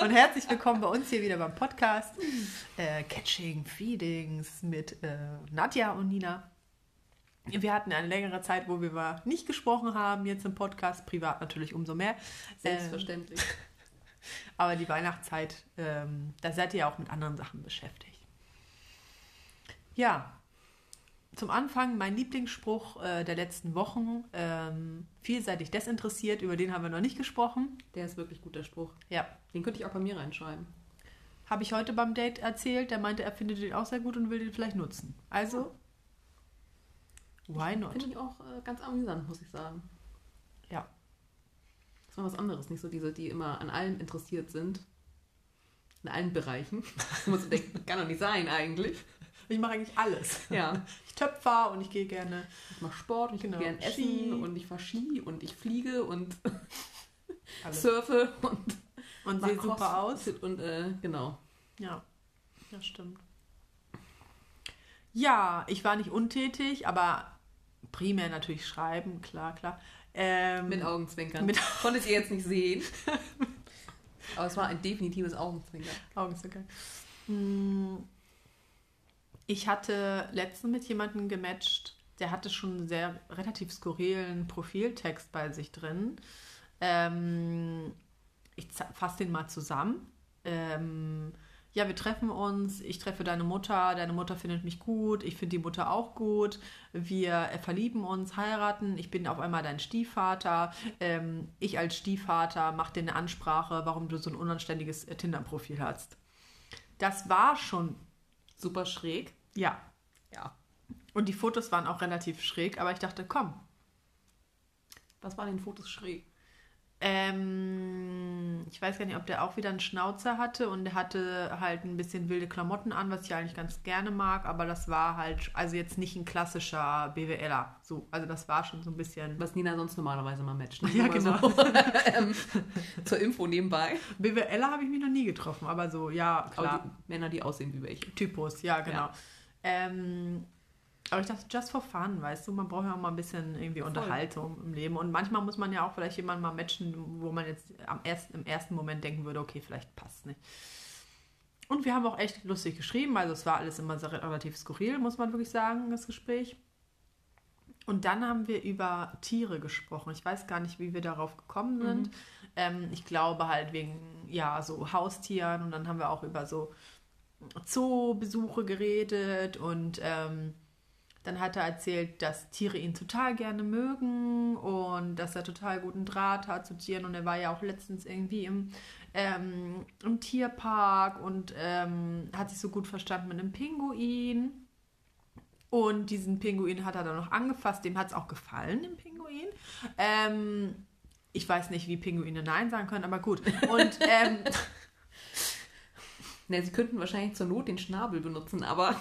und herzlich willkommen bei uns hier wieder beim Podcast äh, Catching Feedings mit äh, Nadja und Nina. Wir hatten eine längere Zeit, wo wir nicht gesprochen haben, jetzt im Podcast, privat natürlich umso mehr. Selbstverständlich. Ähm, aber die Weihnachtszeit, ähm, da seid ihr auch mit anderen Sachen beschäftigt. Ja, zum Anfang mein Lieblingsspruch äh, der letzten Wochen. Ähm, vielseitig desinteressiert, über den haben wir noch nicht gesprochen. Der ist wirklich gut, der Spruch. Ja. Den könnte ich auch bei mir reinschreiben. Habe ich heute beim Date erzählt. Der meinte, er findet den auch sehr gut und will den vielleicht nutzen. Also, why not? Finde ich auch äh, ganz amüsant, muss ich sagen. Ja. Das war was anderes. Nicht so diese, die immer an allem interessiert sind. In allen Bereichen. Wo man denkt, kann doch nicht sein eigentlich. Ich mache eigentlich alles. Ja. Ich töpfer und ich gehe gerne. Ich mache Sport, ich Genau. gehe gern Ski. essen und ich fahre Ski und ich fliege und surfe und Und sehe super aus. Und äh, genau. Ja, das stimmt. Ja, ich war nicht untätig, aber primär natürlich schreiben, klar, klar. Ähm, Mit Augenzwinkern. mit- Konntet ihr jetzt nicht sehen. Aber es war ein definitives Augenzwinkern. Augenzwinkern. Hm, Ich hatte letztens mit jemandem gematcht, der hatte schon einen sehr relativ skurrilen Profiltext bei sich drin. Ähm, ich fasse den mal zusammen. Ähm, ja, wir treffen uns, ich treffe deine Mutter, deine Mutter findet mich gut, ich finde die Mutter auch gut, wir äh, verlieben uns, heiraten, ich bin auf einmal dein Stiefvater, ähm, ich als Stiefvater mache dir eine Ansprache, warum du so ein unanständiges äh, Tinder-Profil hast. Das war schon, Super schräg. Ja. Ja. Und die Fotos waren auch relativ schräg, aber ich dachte, komm, Was waren den Fotos schräg? Ähm, ich weiß gar nicht, ob der auch wieder einen Schnauzer hatte und der hatte halt ein bisschen wilde Klamotten an, was ich eigentlich ganz gerne mag, aber das war halt, also jetzt nicht ein klassischer BWLer. So, also das war schon so ein bisschen. Was Nina sonst normalerweise mal matcht. ne? Ja, genau. So, ähm, zur Info nebenbei. BWLer habe ich mich noch nie getroffen, aber so, ja, klar. Aber die Männer, die aussehen wie welche. Typus, ja, genau. Ja. Ähm, aber ich dachte, just for fun, weißt du, man braucht ja auch mal ein bisschen irgendwie Voll. Unterhaltung im Leben. Und manchmal muss man ja auch vielleicht jemanden mal matchen, wo man jetzt am ersten, im ersten Moment denken würde, okay, vielleicht passt nicht. Und wir haben auch echt lustig geschrieben, also es war alles immer relativ skurril, muss man wirklich sagen, das Gespräch. Und dann haben wir über Tiere gesprochen. Ich weiß gar nicht, wie wir darauf gekommen sind. Ähm, ich glaube halt wegen, ja, so Haustieren. Und dann haben wir auch über so Zoobesuche geredet und ähm, dann hat er erzählt, dass Tiere ihn total gerne mögen und dass er total guten Draht hat zu Tieren und er war ja auch letztens irgendwie im, ähm, im Tierpark und ähm, hat sich so gut verstanden mit einem Pinguin und diesen Pinguin hat er dann noch angefasst, dem hat es auch gefallen, dem Pinguin. Ähm, ich weiß nicht, wie Pinguine Nein sagen können, aber gut. Und Ne, sie könnten wahrscheinlich zur Not den Schnabel benutzen, aber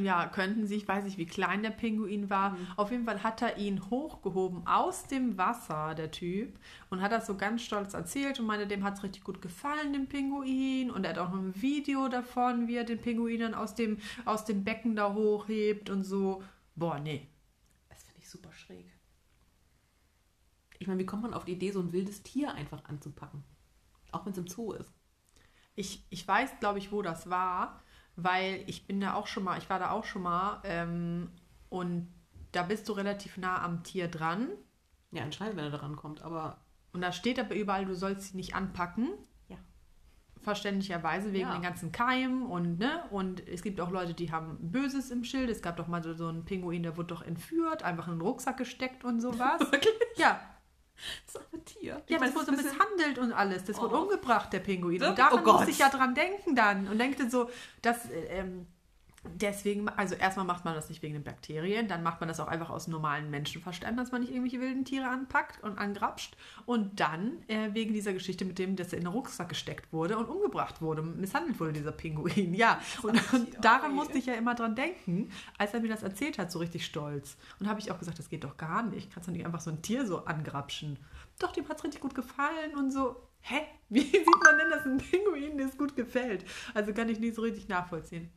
Ja, könnten sie. Ich weiß nicht, wie klein der Pinguin war. Auf jeden Fall hat er ihn hochgehoben aus dem Wasser, der Typ, und hat das so ganz stolz erzählt und meinte, dem hat es richtig gut gefallen, dem Pinguin. Und er hat auch noch ein Video davon, wie er den Pinguin dann aus dem, aus dem Becken da hochhebt und so. Boah, nee. das finde ich super schräg. Ich meine, wie kommt man auf die Idee, so ein wildes Tier einfach anzupacken? Auch wenn es im Zoo ist. Ich, ich weiß, glaube ich, wo das war, weil ich bin da auch schon mal, ich war da auch schon mal ähm, und da bist du relativ nah am Tier dran. Ja, anscheinend, wenn er daran kommt, aber Und da steht aber überall, du sollst sie nicht anpacken. Ja. Verständlicherweise wegen Ja. den ganzen Keimen und ne und es gibt auch Leute, die haben Böses im Schild. Es gab doch mal so, so einen Pinguin, der wurde doch entführt, einfach in den Rucksack gesteckt und sowas. Wirklich? ja, das ist ein Tier. ja, meine, das wurde bisschen- misshandelt und alles. Das wurde Oh. umgebracht, der Pinguin. Oh Und daran Gott. musste ich ja dran denken dann und denkte so, dass ähm, deswegen, also erstmal macht man das nicht wegen den Bakterien, dann macht man das auch einfach aus normalen Menschenverstand, dass man nicht irgendwelche wilden Tiere anpackt und angrapscht. Und dann äh, wegen dieser Geschichte mit dem, dass er in den Rucksack gesteckt wurde und umgebracht wurde, misshandelt wurde, dieser Pinguin. Ja, und, und daran musste ich ja immer dran denken, als er mir das erzählt hat, so richtig stolz. Und habe ich auch gesagt, das geht doch gar nicht. Kannst du nicht einfach so ein Tier so angrapschen? Doch, dem hat es richtig gut gefallen und so. Hä? Wie sieht man denn, dass ein Pinguin das gut gefällt? Also kann ich nicht so richtig nachvollziehen.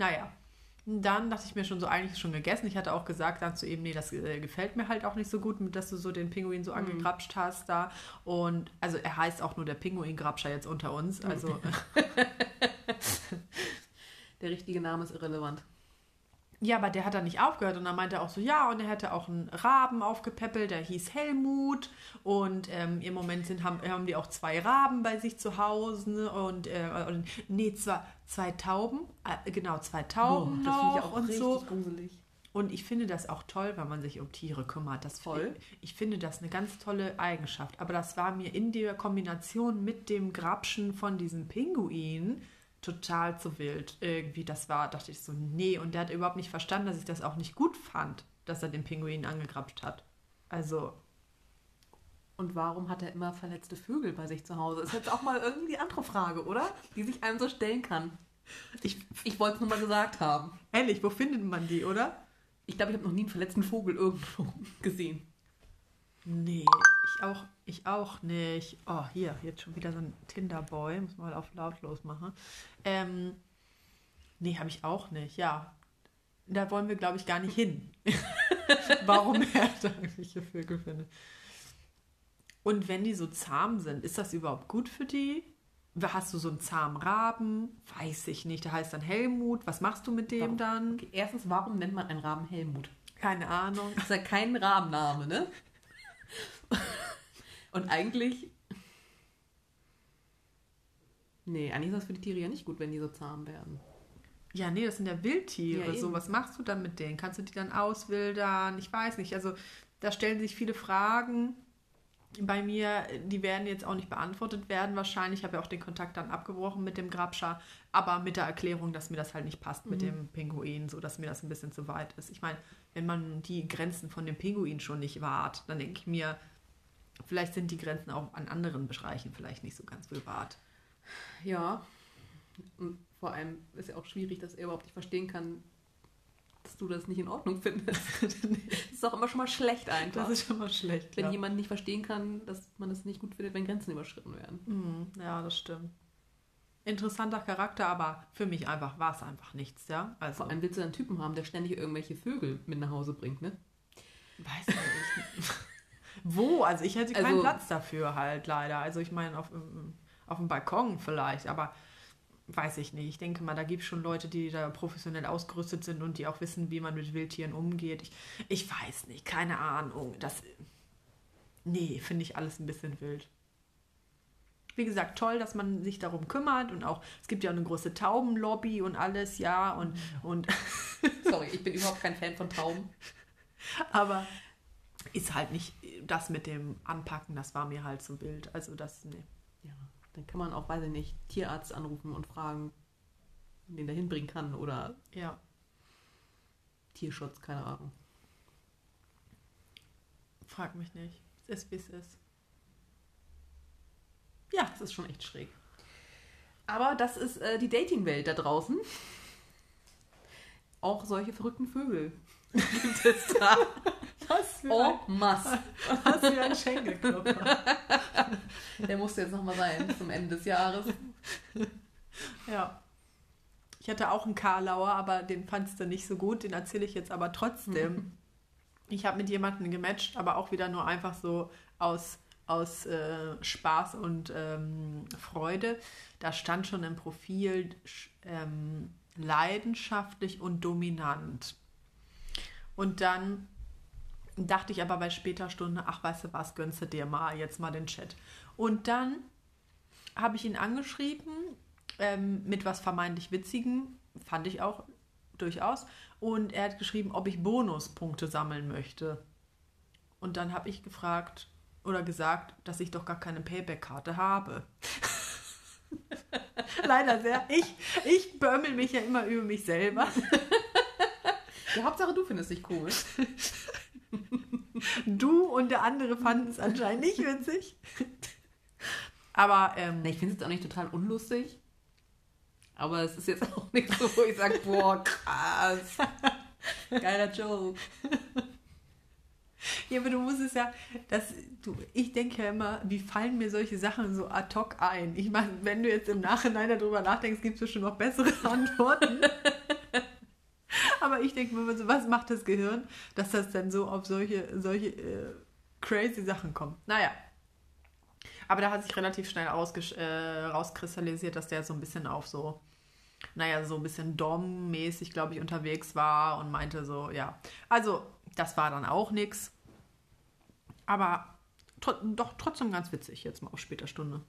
Naja, Dann dachte ich mir schon so, eigentlich schon gegessen. Ich hatte auch gesagt dann zu ihm, nee, das äh, gefällt mir halt auch nicht so gut, dass du so den Pinguin so angegrapscht hast da. Und also er heißt auch nur der Pinguin-Grapscher jetzt unter uns. Also Der richtige Name ist irrelevant. Ja, aber der hat dann nicht aufgehört und dann meinte er auch so, ja, und er hätte auch einen Raben aufgepäppelt, der hieß Helmut und ähm, im Moment sind, haben, haben die auch zwei Raben bei sich zu Hause und, äh, und nee, zwei, zwei Tauben, äh, genau, zwei Tauben Oh, das finde ich noch auch und richtig so. gruselig. Und ich finde das auch toll, wenn man sich um Tiere kümmert. Das Voll. Ich, ich finde das eine ganz tolle Eigenschaft. Aber das war mir in der Kombination mit dem Grapschen von diesem Pinguin total zu wild. Irgendwie, das war, dachte ich so, nee. Und der hat überhaupt nicht verstanden, dass ich das auch nicht gut fand, dass er den Pinguin angegrapscht hat. Also, Und warum hat er immer verletzte Vögel bei sich zu Hause? Ist jetzt auch mal irgendwie die andere Frage, oder? Die sich einem so stellen kann. ich, Ich wollte es nur mal gesagt haben. ehrlich, wo findet man die, oder? Ich glaube, ich habe noch nie einen verletzten Vogel irgendwo gesehen. Nee, ich auch, ich auch nicht. Oh, hier, jetzt schon wieder so ein Tinderboy. Muss mal auf lautlos machen. Ähm, nee, habe ich auch nicht, ja. Da wollen wir, glaube ich, gar nicht hin. Warum er da irgendwelche Vögel findet. Und wenn die so zahm sind, ist das überhaupt gut für die? Hast du so einen zahmen Raben? Weiß ich nicht. Der heißt dann Helmut. Was machst du mit dem Warum? dann? Okay, erstens, warum nennt man einen Raben Helmut? Keine Ahnung. Das ist ja kein Rabenname, ne? Und eigentlich. Nee, eigentlich ist das für die Tiere ja nicht gut, wenn die so zahm werden. Ja, nee, das sind ja Wildtiere. Ja, so, was machst du dann mit denen? Kannst du die dann auswildern? Ich weiß nicht. Also, da stellen sich viele Fragen bei mir. Die werden jetzt auch nicht beantwortet werden, wahrscheinlich. Ich habe ja auch den Kontakt dann abgebrochen mit dem Grabscher, aber mit der Erklärung, dass mir das halt nicht passt mit Mhm. dem Pinguin, so dass mir das ein bisschen zu weit ist. Ich meine, wenn man die Grenzen von dem Pinguin schon nicht wahrt, dann denke ich mir, vielleicht sind die Grenzen auch an anderen Bereichen vielleicht nicht so ganz bewahrt. Ja. Und vor allem ist ja auch schwierig, dass er überhaupt nicht verstehen kann, dass du das nicht in Ordnung findest. das ist auch immer schon mal schlecht einfach. Das ist schon mal schlecht. wenn ja. jemand nicht verstehen kann, dass man es nicht gut findet, wenn Grenzen überschritten werden. Mhm, ja, das stimmt. Interessanter Charakter, aber für mich einfach war es einfach nichts, ja. Also, Vor allem willst du einen Typen haben, der ständig irgendwelche Vögel mit nach Hause bringt, ne? weiß ich nicht. Wo? Also ich hätte keinen Also- Platz dafür halt leider. Also ich meine, auf, ähm, auf dem Balkon vielleicht, aber weiß ich nicht. Ich denke mal, da gibt es schon Leute, die da professionell ausgerüstet sind und die auch wissen, wie man mit Wildtieren umgeht. Ich, ich weiß nicht, keine Ahnung. Das, nee, finde ich alles ein bisschen wild. Wie gesagt, toll, dass man sich darum kümmert und auch, es gibt ja auch eine große Taubenlobby und alles, ja, und, und Sorry, ich bin überhaupt kein Fan von Tauben. aber ist halt nicht das mit dem Anpacken, das war mir halt so wild. Also das, nee. Ja, dann kann man auch, weiß ich nicht, Tierarzt anrufen und fragen, den da hinbringen kann oder Ja. Tierschutz, keine Ahnung. Frag mich nicht. Es ist, wie es ist. Ja, Das ist schon echt schräg. Aber das ist äh, die Dating-Welt da draußen. Auch solche verrückten Vögel gibt es da. Was für, Oh, Mass. ein, was für ein Schenkelklopfer. Der musste jetzt nochmal sein zum Ende des Jahres. ja. Ich hatte auch einen Karlauer, aber den fandst du nicht so gut. Den erzähle ich jetzt aber trotzdem. Ich habe mit jemandem gematcht, aber auch wieder nur einfach so aus, aus äh, Spaß und ähm, Freude. Da stand schon im Profil ähm, leidenschaftlich und dominant. Und dann dachte ich aber bei später Stunde, ach, weißt du was, gönnst du dir mal jetzt mal den Chat. Und dann habe ich ihn angeschrieben ähm, mit was vermeintlich Witzigem, fand ich auch durchaus. Und er hat geschrieben, ob ich Bonuspunkte sammeln möchte. Und dann habe ich gefragt oder gesagt, dass ich doch gar keine Payback-Karte habe. Leider sehr. Ich, ich bömmel mich ja immer über mich selber. Die Hauptsache, du findest dich cool. Du und der andere fanden es anscheinend nicht witzig. Aber ähm, ich finde es jetzt auch nicht total unlustig. Aber es ist jetzt auch nicht so, wo ich sage, boah, krass. Geiler Joke. Ja, aber du musst es ja, das, du, ich denke ja immer, wie fallen mir solche Sachen so ad hoc ein? Ich meine, wenn du jetzt im Nachhinein darüber nachdenkst, gibt es bestimmt noch bessere Antworten. Aber ich denke mir so, was macht das Gehirn, dass das dann so auf solche, solche äh, crazy Sachen kommt? Naja. Aber da hat sich relativ schnell äh, rauskristallisiert, dass der so ein bisschen auf so, naja, so ein bisschen Dom-mäßig, glaube ich, unterwegs war und meinte so, ja. Also, das war dann auch nichts. Aber tr doch trotzdem ganz witzig, jetzt mal auf später Stunde.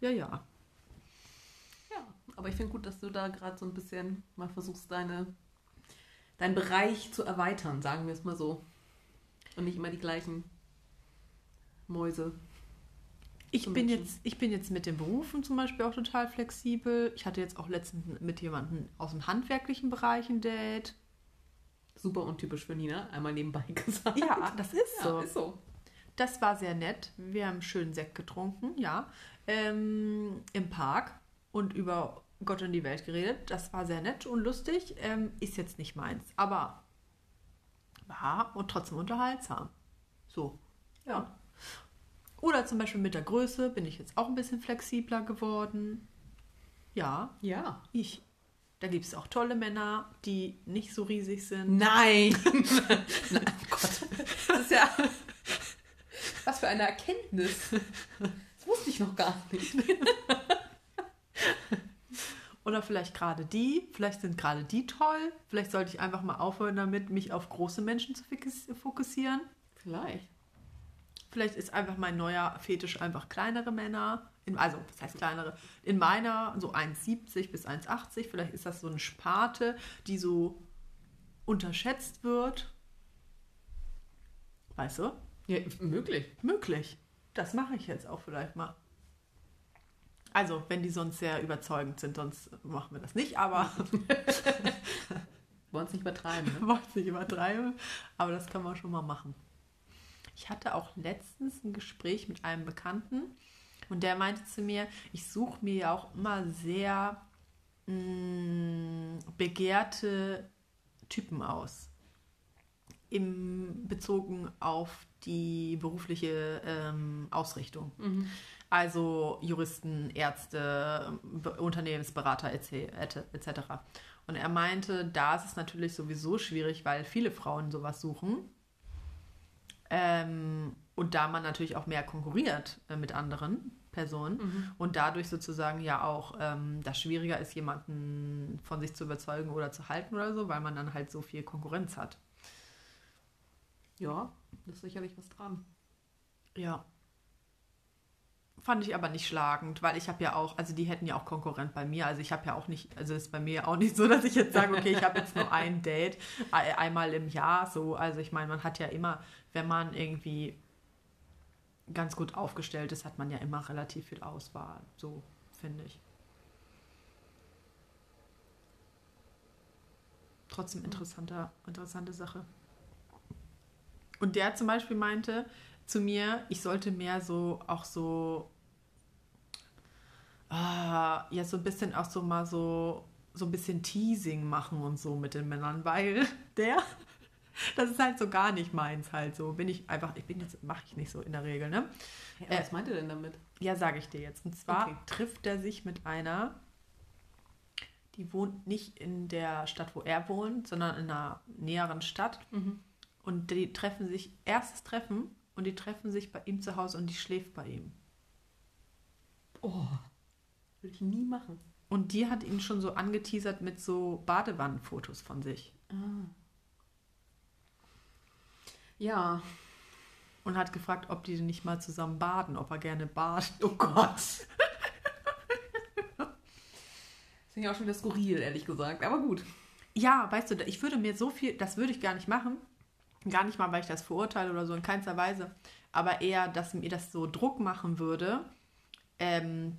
Ja, ja. Ja, aber ich finde gut, dass du da gerade so ein bisschen mal versuchst, deine, deinen Bereich zu erweitern, sagen wir es mal so. Und nicht immer die gleichen Mäuse. Ich bin, jetzt, ich bin jetzt mit den Berufen zum Beispiel auch total flexibel. Ich hatte jetzt auch letztens mit jemandem aus dem handwerklichen Bereich ein Date. Super untypisch für Nina, einmal nebenbei gesagt. Ja, das ist Ja, so. ist so. Das war sehr nett. Wir haben schön Sekt getrunken, ja. Ähm, Im Park und über Gott und die Welt geredet. Das war sehr nett und lustig. Ähm, ist jetzt nicht meins, aber war und trotzdem unterhaltsam. So, ja. Oder zum Beispiel mit der Größe bin ich jetzt auch ein bisschen flexibler geworden. Ja, Ja. ich. Da gibt es auch tolle Männer, die nicht so riesig sind. Nein! Nein, oh Gott. Das ist ja. Was für eine Erkenntnis. Das wusste ich noch gar nicht. Oder vielleicht gerade die, vielleicht sind gerade die toll. Vielleicht sollte ich einfach mal aufhören damit, mich auf große Menschen zu fokus- fokussieren. Vielleicht. Vielleicht ist einfach mein neuer Fetisch einfach kleinere Männer. In, also, was heißt kleinere? In meiner so 1,70 bis 1,80. Vielleicht ist das so eine Sparte, die so unterschätzt wird. Weißt du? Ja, möglich. Möglich. Das mache ich jetzt auch vielleicht mal. Also, wenn die sonst sehr überzeugend sind, sonst machen wir das nicht, aber Wollen es nicht übertreiben, ne? wollte nicht übertreiben, aber das kann man schon mal machen. Ich hatte auch letztens ein Gespräch mit einem Bekannten und der meinte zu mir, ich suche mir ja auch immer sehr mh, begehrte Typen aus. Im bezogen auf die berufliche ähm, Ausrichtung. Mhm. Also Juristen, Ärzte, Be- Unternehmensberater etc. etc. Und er meinte, da ist es natürlich sowieso schwierig, weil viele Frauen sowas suchen. Ähm, und da man natürlich auch mehr konkurriert äh, mit anderen Personen Mhm. und dadurch sozusagen ja auch ähm, das schwieriger ist, jemanden von sich zu überzeugen oder zu halten oder so, weil man dann halt so viel Konkurrenz hat. Ja, da ist sicherlich was dran. Ja. Fand ich aber nicht schlagend, weil ich habe ja auch, also die hätten ja auch Konkurrent bei mir. Also ich habe ja auch nicht, also ist bei mir auch nicht so, dass ich jetzt sage, okay, ich habe jetzt nur ein Date ein- einmal im Jahr so. Also ich meine, man hat ja immer, wenn man irgendwie ganz gut aufgestellt ist, hat man ja immer relativ viel Auswahl. So finde ich. Trotzdem interessanter, interessante Sache. Und der zum Beispiel meinte zu mir, ich sollte mehr so auch so ah, ja so ein bisschen auch so mal so so ein bisschen Teasing machen und so mit den Männern, weil der das ist halt so gar nicht meins halt so. Bin ich einfach, ich bin jetzt, mache ich nicht so in der Regel, ne? Äh, was meint ihr denn damit? Ja, sage ich dir jetzt. Und zwar Okay. trifft er sich mit einer, die wohnt nicht in der Stadt, wo er wohnt, sondern in einer näheren Stadt. Mhm. Und die treffen sich, erstes Treffen, und die treffen sich bei ihm zu Hause und die schläft bei ihm. Oh, würde ich nie machen. Und die hat ihn schon so angeteasert mit so Badewannenfotos von sich. Ah. Ja. Und hat gefragt, ob die nicht mal zusammen baden, ob er gerne badet. Oh Gott. Das finde ich auch schon wieder skurril, ehrlich gesagt. Aber gut. Ja, weißt du, ich würde mir so viel, das würde ich gar nicht machen. Gar nicht mal, weil ich das verurteile oder so, in keinster Weise. Aber eher, dass mir das so Druck machen würde, ähm,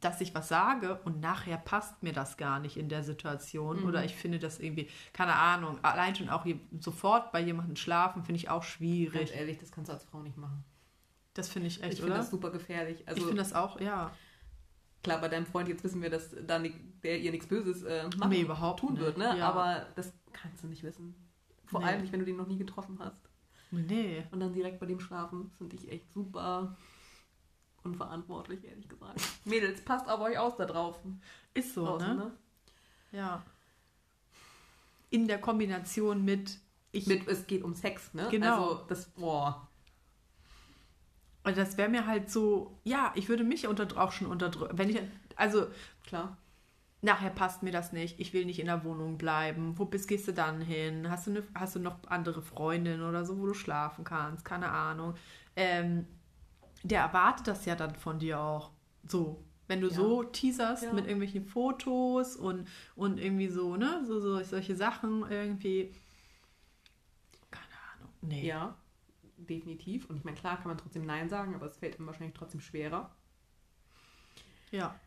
dass ich was sage und nachher passt mir das gar nicht in der Situation. Mhm. Oder ich finde das irgendwie, keine Ahnung, allein schon auch sofort bei jemandem schlafen, finde ich auch Ganz schwierig. ehrlich, das kannst du als Frau nicht machen. Das finde ich echt, ich finde oder? das super gefährlich. Also ich finde das auch, ja. klar, bei deinem Freund jetzt wissen wir, dass da der ihr nichts Böses äh, machen, Nee, überhaupt tun nicht. wird, ne? Ja. Aber das kannst du nicht wissen. Vor Nee. allem nicht, wenn du den noch nie getroffen hast. Nee. Und dann direkt bei dem schlafen, finde ich echt super unverantwortlich, ehrlich gesagt. Mädels, passt auf euch aus da drauf. Ist so, draußen, ne? ne? Ja. in der Kombination mit ich Mit, es geht um Sex, ne? Genau. Also das, boah. Und das wäre mir halt so, ja, ich würde mich unter, auch schon unterdrücken. Wenn ich, also Klar. Nachher passt mir das nicht, ich will nicht in der Wohnung bleiben. Wo bist, gehst du dann hin? Hast du, eine, hast du noch andere Freundinnen oder so, wo du schlafen kannst? Keine Ahnung. Ähm, der erwartet das ja dann von dir auch. So. Wenn du Ja. so teaserst Ja. mit irgendwelchen Fotos und, und irgendwie so, ne, so, so solche Sachen irgendwie. Keine Ahnung. Nee. Ja, definitiv. Und ich meine, klar kann man trotzdem Nein sagen, aber es fällt ihm wahrscheinlich trotzdem schwerer. Ja.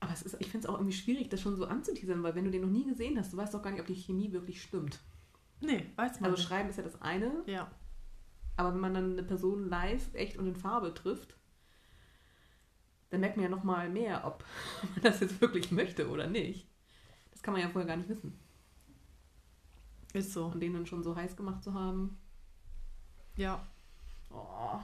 Aber es ist, ich finde es auch irgendwie schwierig, das schon so anzuteasern, weil wenn du den noch nie gesehen hast, du weißt doch gar nicht, ob die Chemie wirklich stimmt. Nee, weiß man Also nicht. schreiben ist ja das eine, Ja. aber wenn man dann eine Person live, echt und in Farbe trifft, dann merkt man ja noch mal mehr, ob man das jetzt wirklich möchte oder nicht. Das kann man ja vorher gar nicht wissen. Ist so. Und den dann schon so heiß gemacht zu haben. Ja. Oh.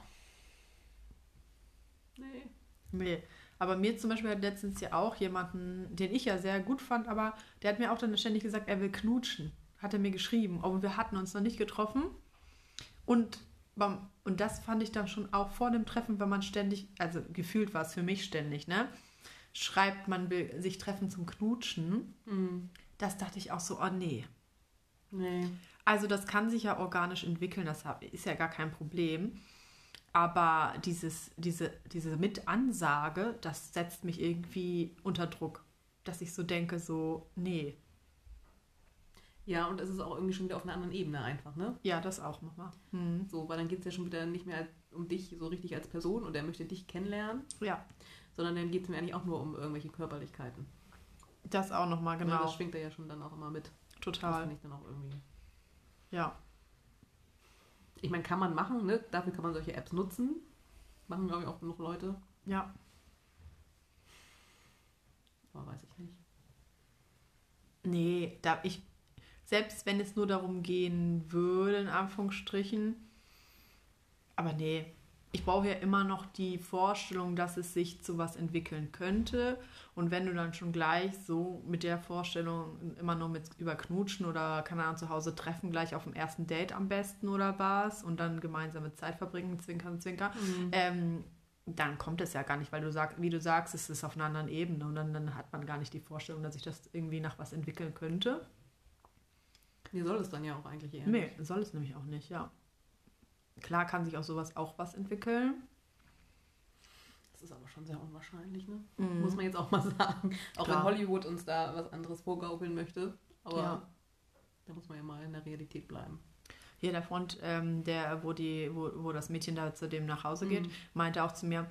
Nee. Nee. Aber mir zum Beispiel hat letztens ja auch jemanden, den ich ja sehr gut fand, aber der hat mir auch dann ständig gesagt, er will knutschen. Hat er mir geschrieben. Aber wir hatten uns noch nicht getroffen. Und, und das fand ich dann schon auch vor dem Treffen, wenn man ständig, also gefühlt war es für mich ständig, ne? Schreibt, man will sich treffen zum Knutschen. Hm. Das dachte ich auch so, oh nee. Nee. Also das kann sich ja organisch entwickeln, das ist ja gar kein Problem. Aber dieses, diese, diese Mitansage, das setzt mich irgendwie unter Druck. Dass ich so denke, so, nee. Ja, und es ist auch irgendwie schon wieder auf einer anderen Ebene einfach, ne? Ja, das auch nochmal. Hm. So, weil dann geht es ja schon wieder nicht mehr um dich so richtig als Person und er möchte dich kennenlernen, Ja, sondern dann geht es mir eigentlich auch nur um irgendwelche Körperlichkeiten. das auch nochmal, Ne, genau. Das schwingt er ja schon dann auch immer mit. Das Total. finde ich dann auch irgendwie. Ja. Ich meine, kann man machen, ne? Dafür kann man solche Apps nutzen. Machen, glaube ich, auch genug Leute. Ja. Aber weiß ich nicht. Nee, da ich, selbst wenn es nur darum gehen würde, in Anführungsstrichen, aber nee, ich brauche ja immer noch die Vorstellung, dass es sich zu was entwickeln könnte. Und wenn du dann schon gleich so mit der Vorstellung immer nur mit über Knutschen oder keine Ahnung zu Hause treffen, gleich auf dem ersten Date am besten oder was und dann gemeinsame Zeit verbringen, zwinkern, zwinkern, ähm, dann kommt es ja gar nicht, weil du sagst, wie du sagst, es ist auf einer anderen Ebene und dann, dann hat man gar nicht die Vorstellung, dass sich das irgendwie nach was entwickeln könnte. Wie soll es dann ja auch eigentlich eher? Nee, soll es nämlich auch nicht, ja. Klar kann sich aus sowas auch was entwickeln. Das ist aber schon sehr unwahrscheinlich, ne? Mhm. Muss man jetzt auch mal sagen. Auch Klar. wenn Hollywood uns da was anderes vorgaukeln möchte. Aber Ja. da muss man ja mal in der Realität bleiben. Hier der Freund, ähm, der, wo, die, wo, wo das Mädchen da zu dem nach Hause geht, Mhm. meinte auch zu mir,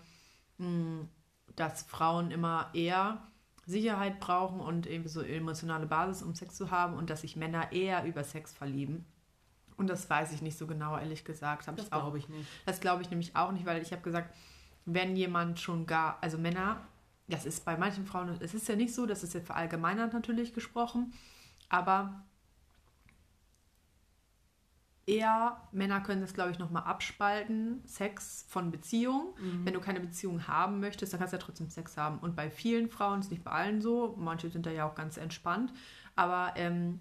mh, dass Frauen immer eher Sicherheit brauchen und irgendwie so emotionale Basis, um Sex zu haben und dass sich Männer eher über Sex verlieben. Und das weiß ich nicht so genau, ehrlich gesagt. Hab Das glaube ich nicht. Das glaube ich nämlich auch nicht, weil ich habe gesagt, wenn jemand schon gar, also Männer, das ist bei manchen Frauen, es ist ja nicht so, das ist jetzt verallgemeinert natürlich gesprochen, aber eher Männer können das, glaube ich, nochmal abspalten, Sex von Beziehung. Wenn du keine Beziehung haben möchtest, dann kannst du ja trotzdem Sex haben. Und bei vielen Frauen ist nicht bei allen so, manche sind da ja auch ganz entspannt, aber ähm,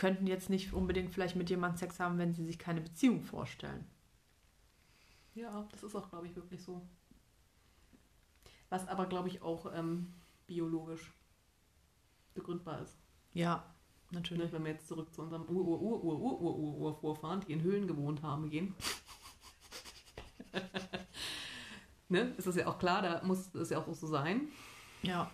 könnten jetzt nicht unbedingt vielleicht mit jemandem Sex haben, wenn sie sich keine Beziehung vorstellen. Ja, das ist auch, glaube ich, wirklich so. Was aber, glaube ich, auch ähm, biologisch begründbar ist. Ja, ne, natürlich. Wenn wir jetzt zurück zu unserem ur ur ur ur ur ur ur vorfahren die in Höhlen gewohnt haben, gehen. ne? Ist das ja auch klar, da muss es ja auch so sein. Ja.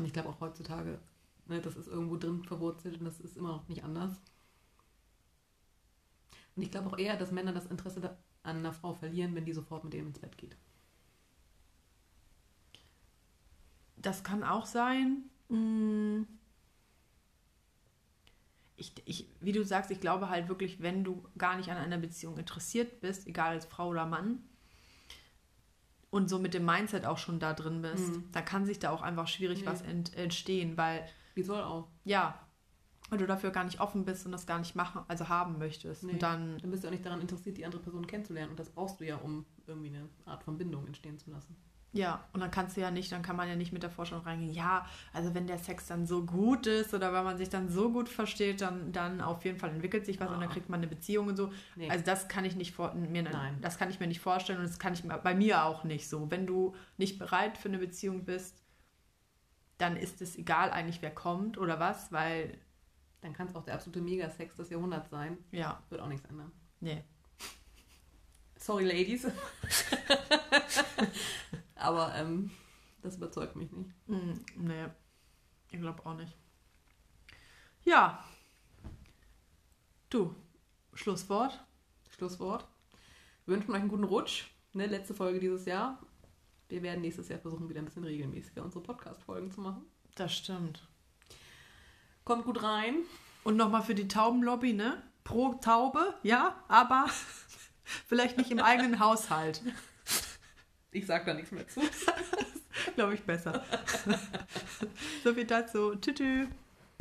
Und ich glaube auch heutzutage, ne, das ist irgendwo drin verwurzelt und das ist immer noch nicht anders. Und ich glaube auch eher, dass Männer das Interesse an einer Frau verlieren, wenn die sofort mit dem ins Bett geht. das kann auch sein. Mm. Ich, ich, wie du sagst, ich glaube halt wirklich, wenn du gar nicht an einer Beziehung interessiert bist, egal als Frau oder Mann, und so mit dem Mindset auch schon da drin bist, Mhm. da kann sich da auch einfach schwierig Nee. was ent, entstehen, weil Wie soll auch? ja, weil du dafür gar nicht offen bist und das gar nicht machen, also haben möchtest. Nee. Und dann, Dann bist du auch nicht daran interessiert, die andere Person kennenzulernen. Und das brauchst du ja, um irgendwie eine Art von Bindung entstehen zu lassen. Ja, und dann kannst du ja nicht, dann kann man ja nicht mit der Vorstellung reingehen, ja, also wenn der Sex dann so gut ist oder wenn man sich dann so gut versteht, dann, dann auf jeden Fall entwickelt sich was Ah. und dann kriegt man eine Beziehung und so. Nee. Also das kann ich nicht vor, mir, Nein. das kann ich mir nicht vorstellen und das kann ich mir- bei mir auch nicht so. Wenn du nicht bereit für eine Beziehung bist, dann ist es egal eigentlich, wer kommt oder was, weil, Dann kann es auch der absolute Megasex des Jahrhunderts sein. ja, Wird auch nichts ändern. nee. Sorry, Ladies. Aber ähm, das überzeugt mich nicht. Mm, nee, ich glaube auch nicht. Ja. Du, Schlusswort. Schlusswort. Wir wünschen euch einen guten Rutsch. Ne, letzte Folge dieses Jahr. Wir werden nächstes Jahr versuchen, wieder ein bisschen regelmäßiger unsere Podcast-Folgen zu machen. Das stimmt. Kommt gut rein. Und nochmal für die Taubenlobby, ne? Pro Taube, ja, aber vielleicht nicht im eigenen Haushalt. Ich sag da nichts mehr zu. Glaube ich besser. so viel dazu. Tschüss.